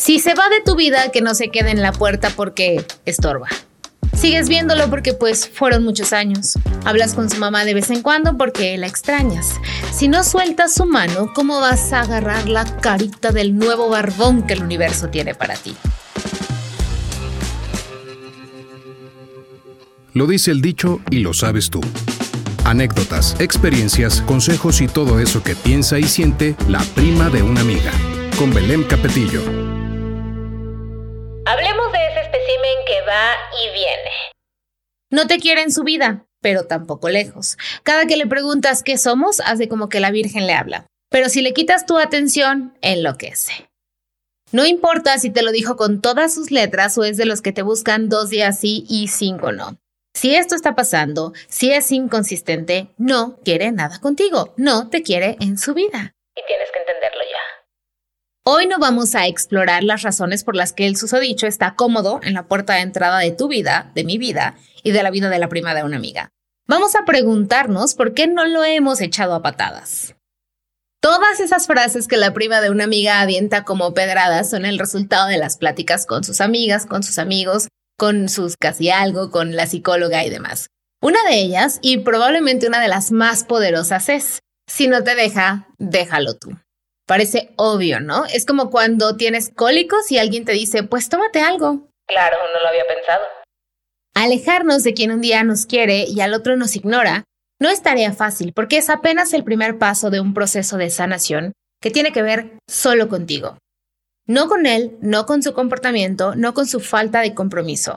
Si se va de tu vida, que no se quede en la puerta porque estorba. Sigues viéndolo porque pues fueron muchos años. Hablas con su mamá de vez en cuando porque la extrañas. Si no sueltas su mano, ¿cómo vas a agarrar la carita del nuevo barbón que el universo tiene para ti? Lo dice el dicho y lo sabes tú. Anécdotas, experiencias, consejos y todo eso que piensa y siente la prima de una amiga. Con Belén Capetillo. Y viene. No te quiere en su vida, pero tampoco lejos. Cada que le preguntas qué somos, hace como que la Virgen le habla. Pero si le quitas tu atención, enloquece. No importa si te lo dijo con todas sus letras o es de los que te buscan dos días sí y cinco no. Si esto está pasando, si es inconsistente, no quiere nada contigo, no te quiere en su vida. Y tienes. Hoy no vamos a explorar las razones por las que el susodicho está cómodo en la puerta de entrada de tu vida, de mi vida y de la vida de la prima de una amiga. Vamos a preguntarnos por qué no lo hemos echado a patadas. Todas esas frases que la prima de una amiga avienta como pedradas son el resultado de las pláticas con sus amigas, con sus amigos, con sus casi algo, con la psicóloga y demás. Una de ellas, y probablemente una de las más poderosas, es, si no te deja, déjalo tú. Parece obvio, ¿no? Es como cuando tienes cólicos y alguien te dice, pues tómate algo. Claro, no lo había pensado. Alejarnos de quien un día nos quiere y al otro nos ignora no es tarea fácil porque es apenas el primer paso de un proceso de sanación que tiene que ver solo contigo. No con él, no con su comportamiento, no con su falta de compromiso.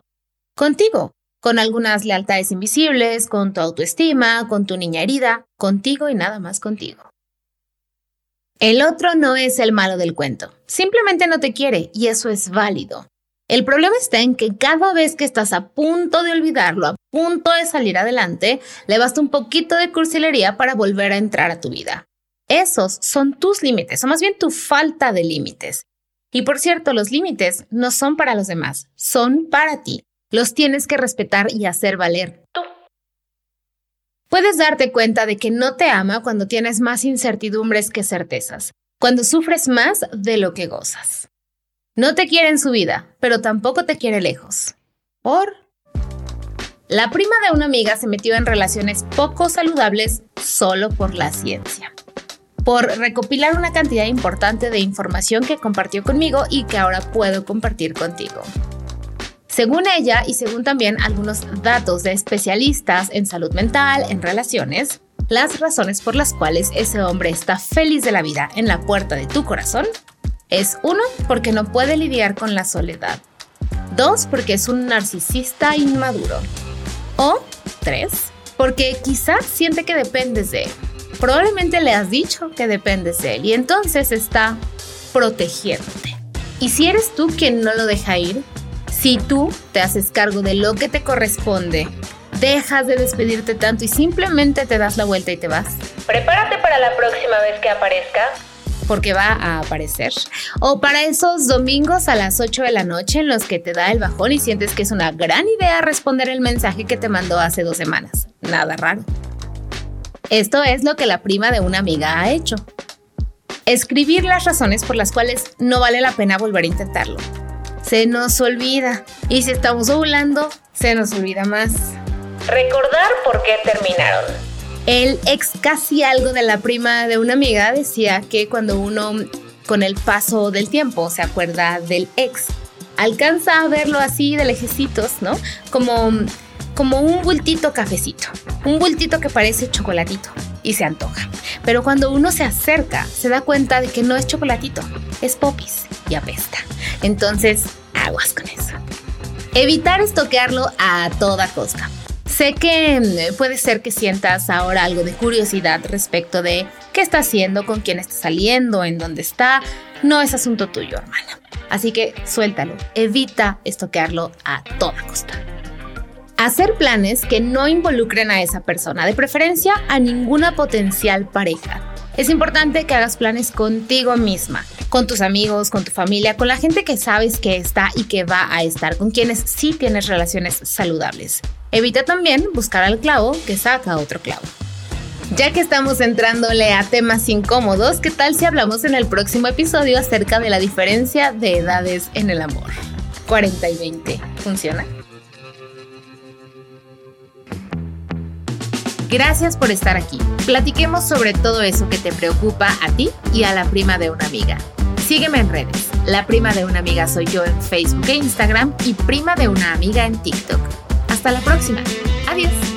Contigo, con algunas lealtades invisibles, con tu autoestima, con tu niña herida, contigo y nada más contigo. El otro no es el malo del cuento, simplemente no te quiere y eso es válido. El problema está en que cada vez que estás a punto de olvidarlo, a punto de salir adelante, le basta un poquito de cursilería para volver a entrar a tu vida. Esos son tus límites, o más bien tu falta de límites. Y por cierto, los límites no son para los demás, son para ti. Los tienes que respetar y hacer valer tú. Puedes darte cuenta de que no te ama cuando tienes más incertidumbres que certezas, cuando sufres más de lo que gozas. No te quiere en su vida, pero tampoco te quiere lejos. Por la prima de una amiga se metió en relaciones poco saludables solo por la ciencia por recopilar una cantidad importante de información que compartió conmigo y que ahora puedo compartir contigo. Según ella y según también algunos datos de especialistas en salud mental, en relaciones, las razones por las cuales ese hombre está feliz de la vida en la puerta de tu corazón es uno, porque no puede lidiar con la soledad. Dos, porque es un narcisista inmaduro. O tres, porque quizás siente que dependes de él probablemente le has dicho que dependes de él y entonces está protegiéndote. Y si eres tú quien no lo deja ir, si tú te haces cargo de lo que te corresponde, dejas de despedirte tanto y simplemente te das la vuelta y te vas. Prepárate para la próxima vez que aparezca. Porque va a aparecer. O para esos domingos a las 8 de la noche en los que te da el bajón y sientes que es una gran idea responder el mensaje que te mandó hace dos semanas. Nada raro. Esto es lo que la prima de una amiga ha hecho. Escribir las razones por las cuales no vale la pena volver a intentarlo. Se nos olvida. Y si estamos ovulando, se nos olvida más. Recordar por qué terminaron. El ex casi algo de la prima de una amiga decía que cuando uno con el paso del tiempo se acuerda del ex, alcanza a verlo así de lejecitos, ¿no? Como como un bultito cafecito, un bultito que parece chocolatito y se antoja. Pero cuando uno se acerca, se da cuenta de que no es chocolatito, es popis y apesta. Entonces, aguas con eso. Evitar estoquearlo a toda costa. Sé que mm, puede ser que sientas ahora algo de curiosidad respecto de qué está haciendo, con quién está saliendo, en dónde está. No es asunto tuyo, hermana. Así que suéltalo, evita estoquearlo a toda costa. Hacer planes que no involucren a esa persona, de preferencia a ninguna potencial pareja. Es importante que hagas planes contigo misma, con tus amigos, con tu familia, con la gente que sabes que está y que va a estar, con quienes sí tienes relaciones saludables. Evita también buscar al clavo que saca otro clavo. Ya que estamos entrándole a temas incómodos, ¿qué tal si hablamos en el próximo episodio acerca de la diferencia de edades en el amor? 40 y 20. ¿Funciona? Gracias por estar aquí. Platiquemos sobre todo eso que te preocupa a ti y a la prima de una amiga. Sígueme en redes. La prima de una amiga soy yo en Facebook e Instagram y prima de una amiga en TikTok. Hasta la próxima. Adiós.